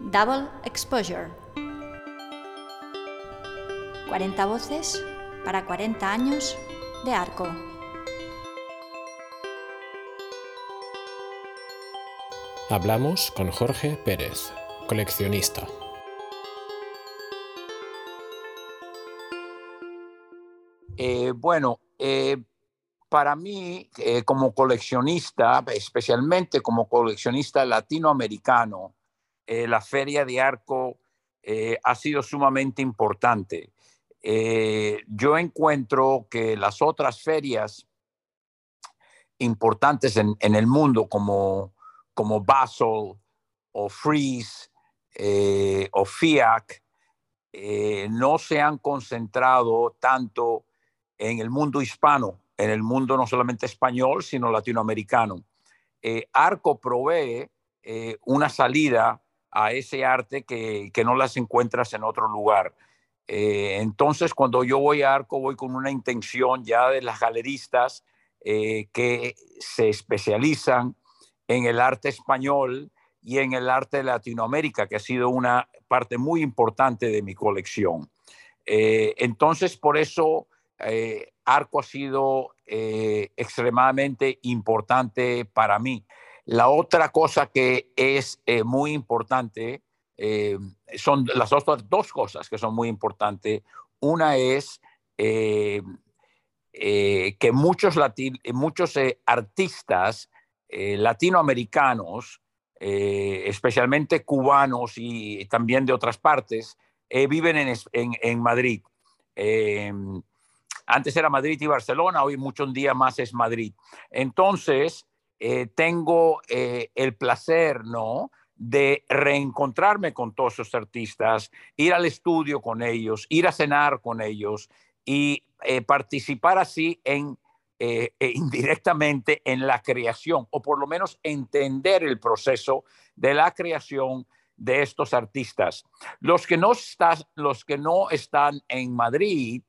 Double Exposure. 40 voces para 40 años de arco. Hablamos con Jorge Pérez, coleccionista. Eh, bueno, eh, para mí, eh, como coleccionista, especialmente como coleccionista latinoamericano, la Feria de Arco ha sido sumamente importante. yo encuentro que las otras ferias importantes en, el mundo, como, como Basel o Freeze o FIAC, no se han concentrado tanto en el mundo hispano, en el mundo no solamente español, sino latinoamericano. Eh, Arco provee eh, una salida a ese arte que, no las encuentras en otro lugar. Eh, entonces, cuando yo voy a Arco, voy con una intención ya de las galeristas que se especializan en el arte español y en el arte de Latinoamérica, que ha sido una parte muy importante de mi colección. entonces, por eso eh, Arco ha sido eh, extremadamente importante para mí. La otra cosa que es eh, muy importante son las otras dos cosas que son muy importantes. Una es que muchos, artistas latinoamericanos, especialmente cubanos y también de otras partes, viven en, en, en Madrid. Antes era Madrid y Barcelona, hoy mucho un día más es Madrid. Entonces, eh, tengo eh, el placer, ¿no? de reencontrarme con todos esos artistas, ir al estudio con ellos, ir a cenar con ellos y eh, participar así en indirectamente en la creación o por lo menos entender el proceso de la creación de estos artistas. Los que no, los que no están en Madrid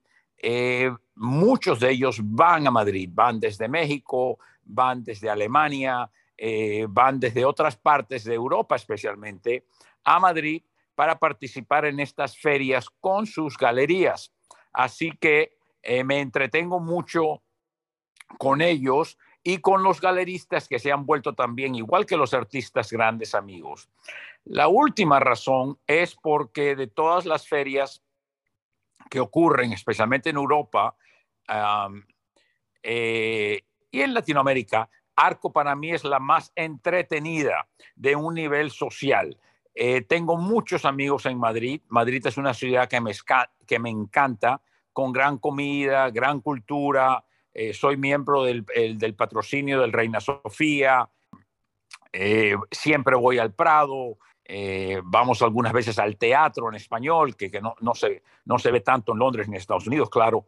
muchos de ellos van a Madrid, van desde México, van desde Alemania, eh, van desde otras partes de Europa especialmente a Madrid para participar en estas ferias con sus galerías. Así que eh, me entretengo mucho con ellos y con los galeristas que se han vuelto también, igual que los artistas, grandes amigos. La última razón es porque de todas las ferias que ocurren, especialmente en Europa eh, y en Latinoamérica, Arco para mí es la más entretenida de un nivel social. Eh, tengo muchos amigos en Madrid. Madrid es una ciudad que me, que me encanta, con gran comida, gran cultura. Eh, soy miembro del, del, patrocinio del Reina Sofía. siempre voy al Prado. Eh, vamos algunas veces al teatro en español, que, no, no, se, no se ve tanto en Londres ni en Estados Unidos, claro.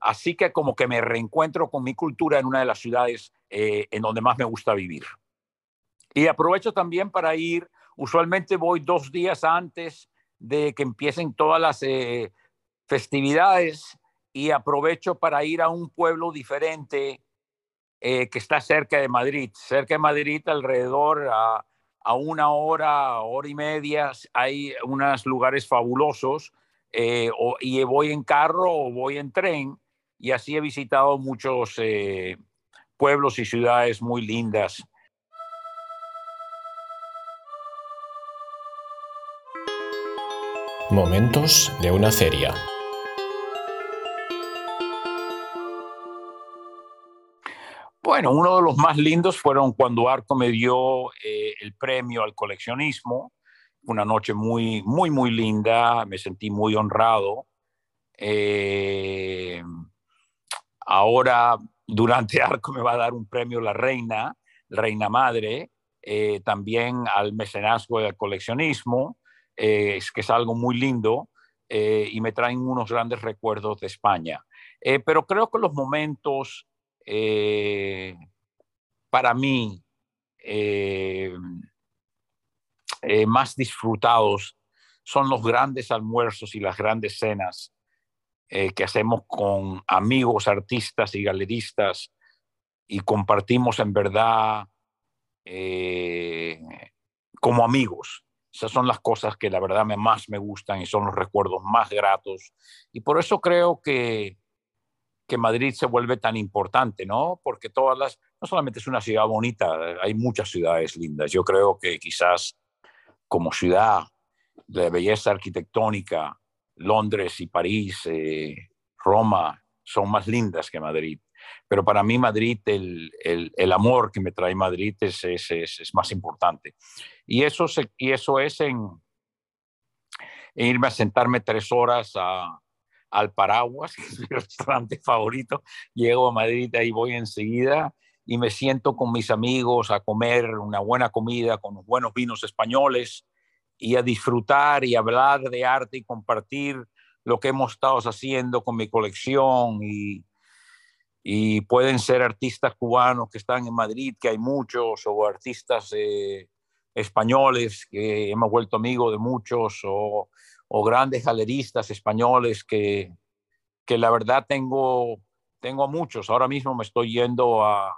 Así que como que me reencuentro con mi cultura en una de las ciudades eh, en donde más me gusta vivir. Y aprovecho también para ir, usualmente voy dos días antes de que empiecen todas las eh, festividades y aprovecho para ir a un pueblo diferente que está cerca de Madrid, cerca de Madrid alrededor a una hora, hora y media, hay unos lugares fabulosos eh, y voy en carro o voy en tren y así he visitado muchos eh, pueblos y ciudades muy lindas. Momentos de una feria. Bueno, uno de los más lindos fueron cuando Arco me dio eh, el premio al coleccionismo. Una noche muy, muy, muy linda. Me sentí muy honrado. Eh, ahora, durante Arco me va a dar un premio la reina, reina madre, eh, también al mecenazgo del coleccionismo, es que es algo muy lindo y me traen unos grandes recuerdos de España. pero creo que los momentos eh, para mí eh, eh, más disfrutados son los grandes almuerzos y las grandes cenas que hacemos con amigos, artistas y galeristas y compartimos en verdad como amigos, Esas son las cosas que la verdad me, más me gustan y son los recuerdos más gratos. Y por eso creo que, que Madrid se vuelve tan importante, ¿no? Porque todas las, no solamente es una ciudad bonita, hay muchas ciudades lindas. Yo creo que quizás como ciudad de belleza arquitectónica, Londres y París, eh, Roma, son más lindas que Madrid. Pero para mí Madrid, el, el, el amor que me trae Madrid es, es, es, más importante. Y eso, se, y eso es en, irme a sentarme tres horas a, al Paraguas, que mi restaurante favorito. Llego a Madrid, ahí voy enseguida y me siento con mis amigos a comer una buena comida con buenos vinos españoles y a disfrutar y hablar de arte y compartir lo que hemos estado haciendo con mi colección y, y pueden ser artistas cubanos que están en Madrid, que hay muchos, o artistas eh, españoles que hemos vuelto amigos de muchos, o, o grandes galeristas españoles que, que, la verdad tengo, tengo muchos. Ahora mismo me estoy yendo a,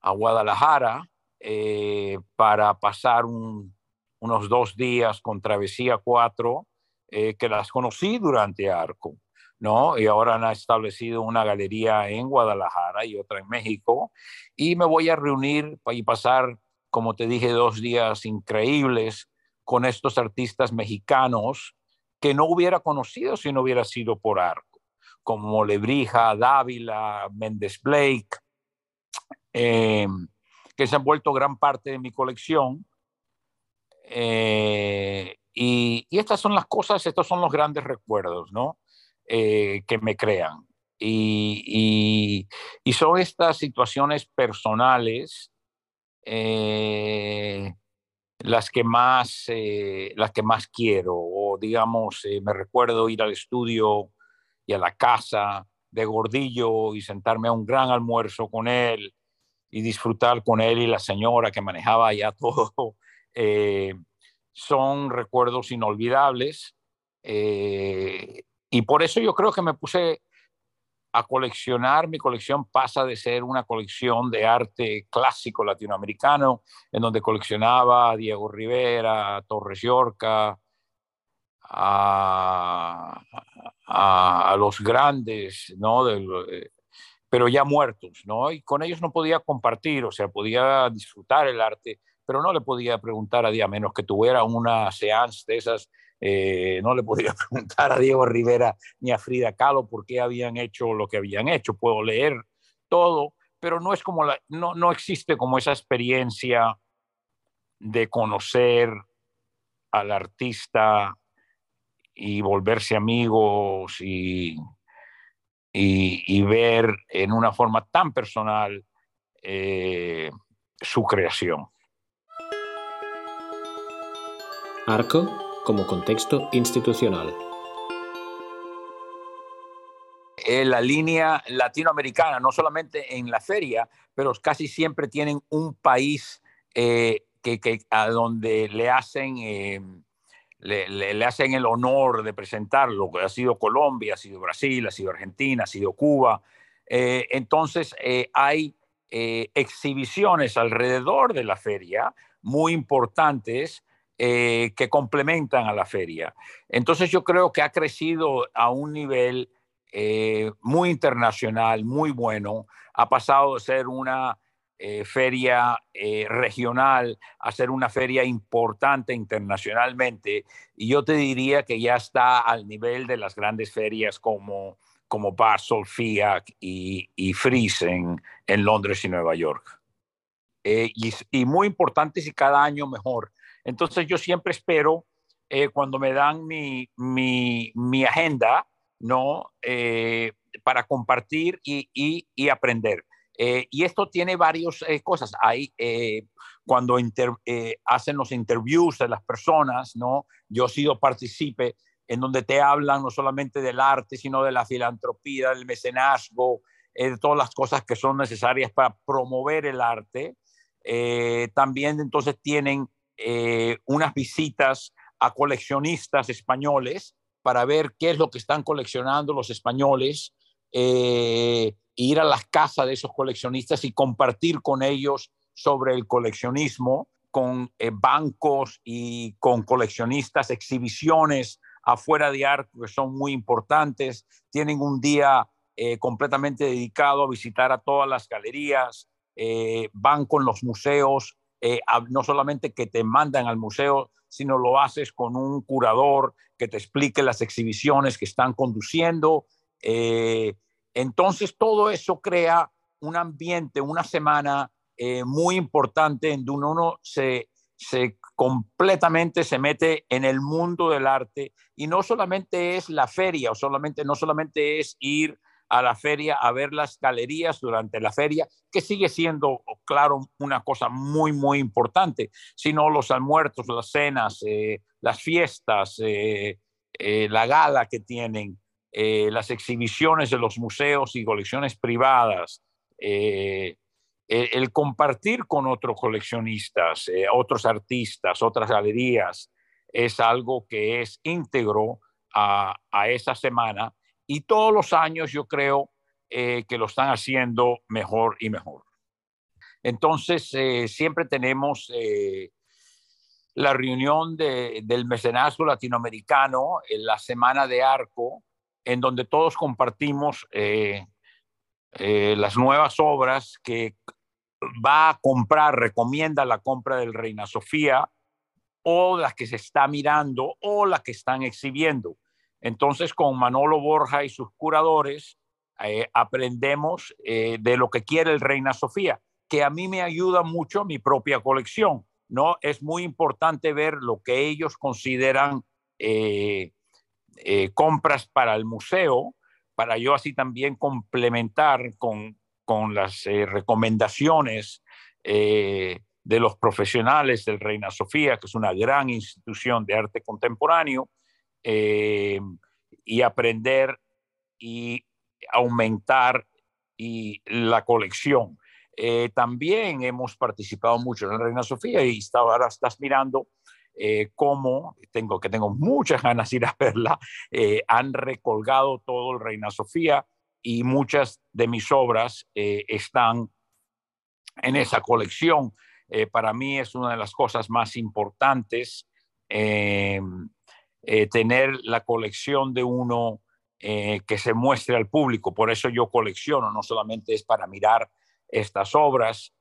a Guadalajara eh, para pasar un, unos dos días con Travesía 4, eh, que las conocí durante Arco. ¿no? Y ahora han establecido una galería en Guadalajara y otra en México. Y me voy a reunir y pasar, como te dije, dos días increíbles con estos artistas mexicanos que no hubiera conocido si no hubiera sido por Arco, como Lebrija, Dávila, Méndez Blake, eh, que se han vuelto gran parte de mi colección. Eh, y, estas son las cosas, estos son los grandes recuerdos, ¿no? eh, que me crean. Y, y, son estas situaciones personales eh, las, que más, eh, las que más quiero. O digamos, me recuerdo ir al estudio y a la casa de Gordillo y sentarme a un gran almuerzo con él y disfrutar con él y la señora que manejaba ya todo. Son recuerdos inolvidables. Eh, y por eso yo creo que me puse a coleccionar, mi colección pasa de ser una colección de arte clásico latinoamericano, en donde coleccionaba a Diego Rivera, a Torres Yorca, a, a, a, los grandes, ¿no? De, pero ya muertos, ¿no? Y con ellos no podía compartir, o sea, podía disfrutar el arte, pero no le podía preguntar a día menos que tuviera una seance de esas eh, no le podía preguntar a Diego Rivera ni a Frida Kahlo por qué habían hecho lo que habían hecho. Puedo leer todo, pero no es como la, no, no existe como esa experiencia de conocer al artista y volverse amigos y, y, y ver en una forma tan personal eh, su creación. Arco como contexto institucional. La línea latinoamericana, no solamente en la feria, pero casi siempre tienen un país eh, que, a donde le hacen, eh, le, hacen el honor de presentarlo. Ha sido Colombia, ha sido Brasil, ha sido Argentina, ha sido Cuba. Eh, entonces hay exhibiciones alrededor de la feria muy importantes eh, que complementan a la feria. Entonces yo creo que ha crecido a un nivel eh, muy internacional, muy bueno. Ha pasado de ser una eh, feria eh, regional a ser una feria importante internacionalmente. Y yo te diría que ya está al nivel de las grandes ferias como, como Basel, FIAC y, y Fries en, Londres y Nueva York. Y, y muy importantes y cada año mejor entonces yo siempre espero eh, cuando me dan mi, mi, mi agenda, ¿no? Eh, para compartir y, y, y aprender. Eh, y esto tiene varias eh, cosas. Hay, cuando inter, hacen los interviews de las personas, ¿no? Yo he sido partícipe en donde te hablan no solamente del arte, sino de la filantropía, del mecenazgo, de todas las cosas que son necesarias para promover el arte. también entonces tienen eh, unas visitas a coleccionistas españoles para ver qué es lo que están coleccionando los españoles, eh, ir a las casas de esos coleccionistas y compartir con ellos sobre el coleccionismo. con eh, bancos y con coleccionistas, exhibiciones afuera de Arco que son muy importantes. Tienen un día completamente dedicado a visitar a todas las galerías, van con los museos, no solamente que te mandan al museo, sino lo haces con un curador que te explique las exhibiciones que están conduciendo. entonces, todo eso crea un ambiente, una semana eh, muy importante en donde uno se, se completamente se mete en el mundo del arte y no solamente es la feria o solamente no solamente es ir a la feria a ver las galerías durante la feria, que sigue siendo, claro, una cosa muy, muy importante, sino los almuerzos, las cenas, eh, las fiestas, eh, la gala que tienen, las exhibiciones de los museos y colecciones privadas, el, compartir con otros coleccionistas, eh, otros artistas, otras galerías, es algo que es íntegro a, esa semana y todos los años yo creo eh, que lo están haciendo mejor y mejor. Entonces, eh, siempre tenemos la reunión del mecenazgo latinoamericano en la Semana de Arco, en donde todos compartimos las nuevas obras que va a comprar, recomienda la compra del Reina Sofía o las que se está mirando o las que están exhibiendo. Entonces, con Manolo Borja y sus curadores, eh, aprendemos eh, de lo que quiere el Reina Sofía, que a mí me ayuda mucho mi propia colección. ¿no? Es muy importante ver lo que ellos consideran eh, compras para el museo, para yo así también complementar con, con las recomendaciones de los profesionales del Reina Sofía, que es una gran institución de arte contemporáneo, eh, y aprender y aumentar y la colección. también hemos participado mucho en el Reina Sofía y ahora estás mirando cómo, tengo, que tengo muchas ganas de ir a verla, han recolgado todo el Reina Sofía y muchas de mis obras eh, están en esa colección. Eh, para mí es una de las cosas más importantes eh, tener la colección de uno que se muestre al público. Por eso yo colecciono, no solamente es para mirar estas obras,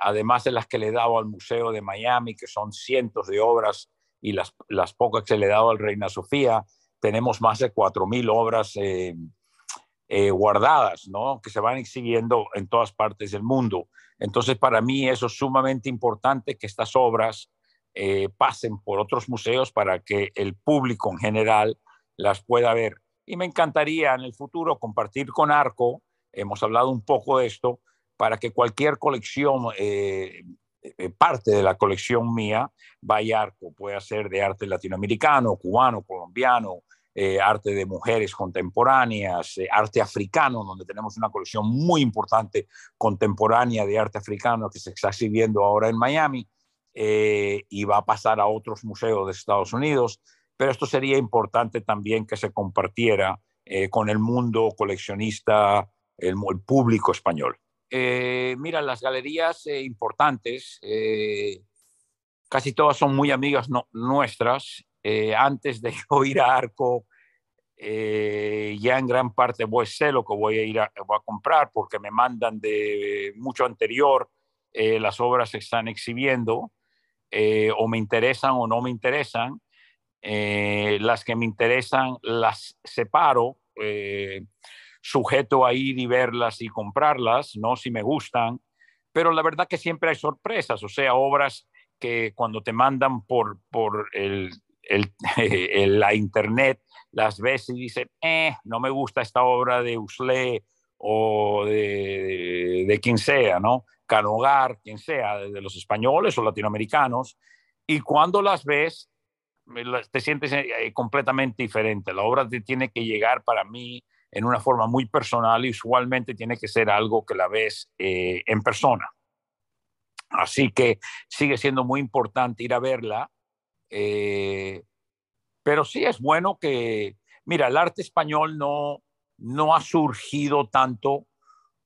además de las que le he dado al Museo de Miami, que son cientos de obras, y las, las pocas que le he dado al Reina Sofía, tenemos más de 4.000 obras eh, guardadas, ¿no? que se van exhibiendo en todas partes del mundo. Entonces, para mí eso es sumamente importante que estas obras eh, pasen por otros museos para que el público en general las pueda ver. Y me encantaría en el futuro compartir con Arco, hemos hablado un poco de esto, para que cualquier colección, eh, parte de la colección mía, vaya Arco, pueda ser de arte latinoamericano, cubano, colombiano, eh, arte de mujeres contemporáneas, eh, arte africano, donde tenemos una colección muy importante contemporánea de arte africano que se está exhibiendo ahora en Miami eh, y va a pasar a otros museos de Estados Unidos. Pero esto sería importante también que se compartiera con el mundo coleccionista, el, público español. mira, las galerías importantes, casi todas son muy amigas nuestras eh, antes de ir a Arco, eh, ya en gran parte voy sé lo que voy a ir a, voy a comprar porque me mandan de mucho anterior eh, las obras se están exhibiendo o me interesan o no me interesan. las que me interesan las separo, sujeto a ir y verlas y comprarlas, no si me gustan, pero la verdad que siempre hay sorpresas, o sea, obras que cuando te mandan por, por el, la internet, las ves y dices, eh, no me gusta esta obra de Usle o de, de, quien sea, ¿no? Canogar, quien sea, de los españoles o latinoamericanos, y cuando las ves, te sientes eh, completamente diferente. La obra te tiene que llegar para mí en una forma muy personal y usualmente tiene que ser algo que la ves eh, en persona. Así que sigue siendo muy importante ir a verla eh, pero sí es bueno que, mira, el arte español no, no ha surgido tanto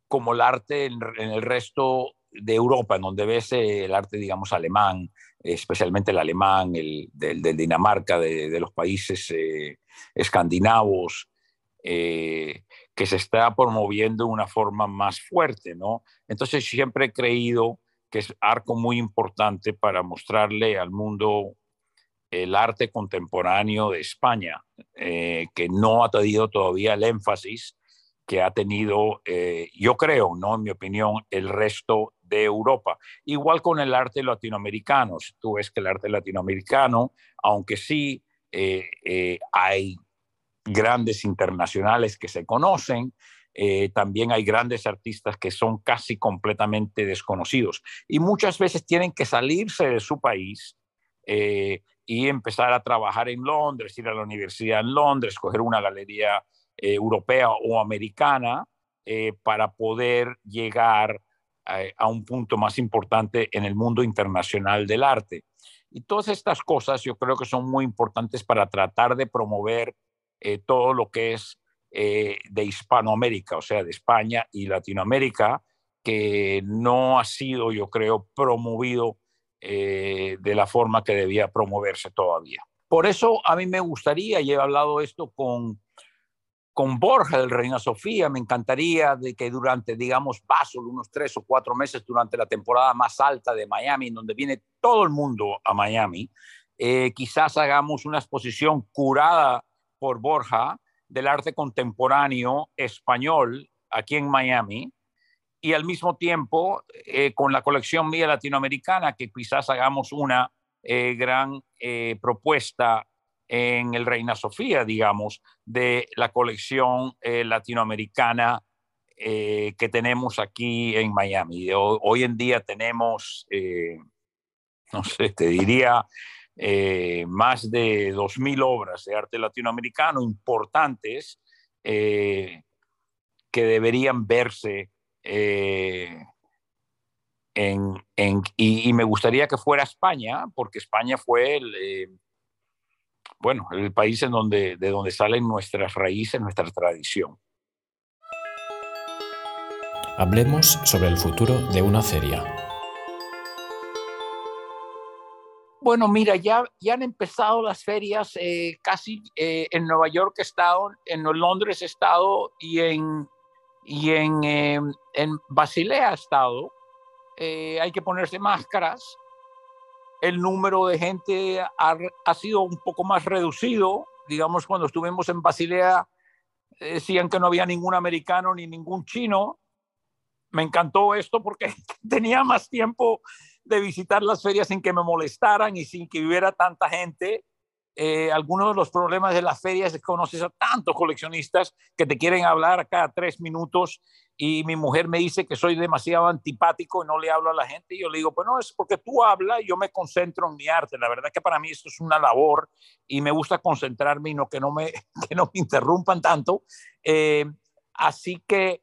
como el arte en, el resto de Europa, en donde ves el arte, digamos, alemán, especialmente el alemán, el del, Dinamarca, de, los países escandinavos, que se está promoviendo de una forma más fuerte, ¿no? Entonces siempre he creído que es arco muy importante para mostrarle al mundo el arte contemporáneo de España, eh, que no ha tenido todavía el énfasis que ha tenido, eh, yo creo, ¿no? en mi opinión, el resto de Europa. Igual con el arte latinoamericano. Tú ves que el arte latinoamericano, aunque sí eh, hay grandes internacionales que se conocen, también hay grandes artistas que son casi completamente desconocidos y muchas veces tienen que salirse de su país y empezar a trabajar en Londres, ir a la universidad en Londres, coger una galería eh, europea o americana eh, para poder llegar a, un punto más importante en el mundo internacional del arte. Y todas estas cosas yo creo que son muy importantes para tratar de promover eh, todo lo que es de Hispanoamérica, o sea, de España y Latinoamérica, que no ha sido, yo creo, promovido eh, de la forma que debía promoverse todavía. Por eso a mí me gustaría, y he hablado esto con, con Borja del Reina Sofía, me encantaría de que durante, digamos, paso unos tres o cuatro meses durante la temporada más alta de Miami, donde viene todo el mundo a Miami, eh, quizás hagamos una exposición curada por Borja del arte contemporáneo español aquí en Miami, y al mismo tiempo eh, con la colección mía latinoamericana, que quizás hagamos una eh, gran eh, propuesta en el Reina Sofía, digamos, de la colección latinoamericana que tenemos aquí en Miami. Hoy, en día tenemos, no sé, te diría, más de 2.000 obras de arte latinoamericano importantes que deberían verse eh, en, y, me gustaría que fuera España, porque España fue el, eh, bueno, el país en donde, de donde salen nuestras raíces, nuestra tradición. Hablemos sobre el futuro de una feria. Bueno, mira, ya, ya han empezado las ferias eh, casi en Nueva York he estado, en Londres he estado y en, y en, eh, en Basilea estado, eh, hay que ponerse máscaras, el número de gente ha, ha, sido un poco más reducido, digamos cuando estuvimos en Basilea decían que no había ningún americano ni ningún chino, me encantó esto porque tenía más tiempo de visitar las ferias sin que me molestaran y sin que hubiera tanta gente eh, algunos de los problemas de las ferias es que conoces a tantos coleccionistas que te quieren hablar cada tres minutos y mi mujer me dice que soy demasiado antipático y no le hablo a la gente y yo le digo, pues no, es porque tú hablas y yo me concentro en mi arte. La verdad que para mí esto es una labor y me gusta concentrarme y no que no me, que no me interrumpan tanto. Eh, así que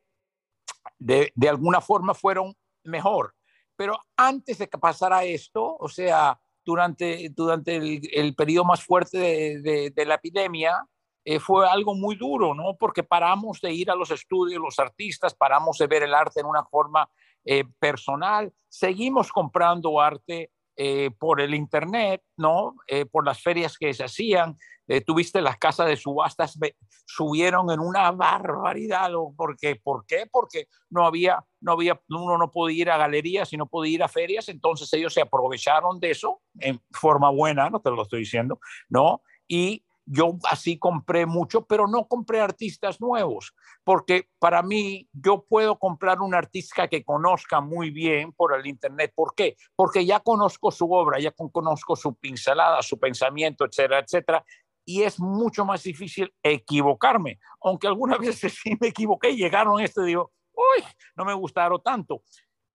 de, de alguna forma fueron mejor. Pero antes de que pasara esto, o sea, durante, durante el, periodo más fuerte de, la epidemia, eh, fue algo muy duro, ¿no? Porque paramos de ir a los estudios, los artistas, paramos de ver el arte en una forma eh, personal, seguimos comprando arte eh, por el Internet, ¿no? por las ferias que se hacían, eh, tuviste las casas de subastas, subieron en una barbaridad. Porque, ¿Por qué? Porque no había, no había, uno no podía ir a galerías y no podía ir a ferias, entonces ellos se aprovecharon de eso en forma buena, no te lo estoy diciendo, ¿no? Y yo así compré mucho, pero no compré artistas nuevos, porque para mí yo puedo comprar un artista que conozca muy bien por el Internet. ¿Por qué? Porque ya conozco su obra, ya conozco su pincelada, su pensamiento, etcétera, etcétera, y es mucho más difícil equivocarme, aunque algunas veces sí me equivoqué llegaron este digo, uy, no me gustaron tanto.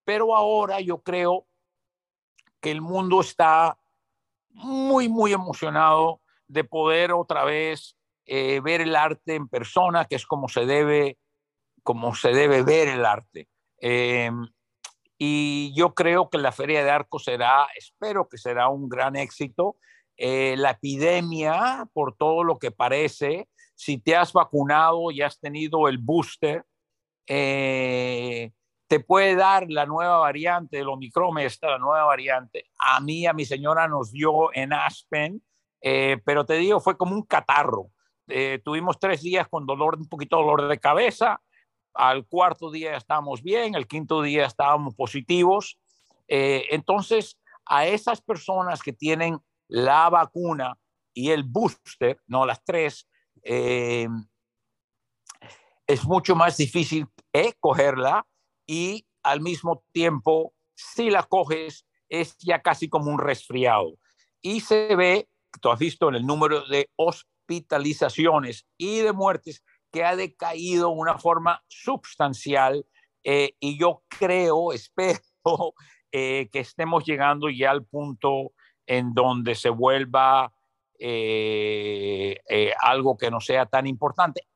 Pero ahora yo creo que el mundo está muy, muy emocionado de poder otra vez eh, ver el arte en persona, que es como se debe, como se debe ver el arte. Em, y yo creo que la Feria de Arco será, espero que será un gran éxito eh, la epidemia, por todo lo que parece, si te has vacunado y has tenido el booster, eh, te puede dar la nueva variante del Omicron, esta la nueva variante. A mí, a mi señora nos dio en Aspen, eh, pero te digo, fue como un catarro. Tuvimos tres días con dolor, un poquito dolor de cabeza. Al cuarto día estábamos bien, el quinto día estábamos positivos. Entonces, a esas personas que tienen la vacuna y el booster, no las tres, es mucho más difícil cogerla y al mismo tiempo, si la coges, es ya casi como un resfriado. Y se ve, tú has visto en el número de hospitalizaciones y de muertes que ha decaído de una forma sustancial eh, y yo creo, espero eh, que estemos llegando ya al punto en donde se vuelva eh, algo que no sea tan importante,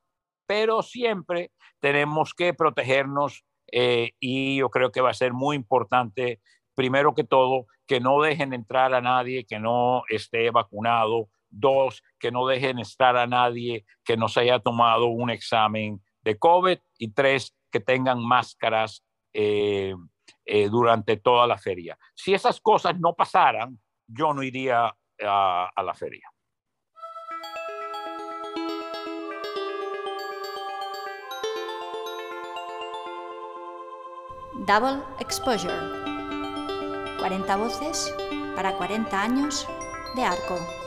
pero siempre tenemos que protegernos eh, y yo creo que va a ser muy importante, primero que todo, que no dejen entrar a nadie que no esté vacunado. Dos, que no dejen estar a nadie que no se haya tomado un examen de COVID. Y tres, que tengan máscaras eh, eh, durante toda la feria. Si esas cosas no pasaran, yo no iría a la feria. Double Exposure. 40 voces para 40 años de arco.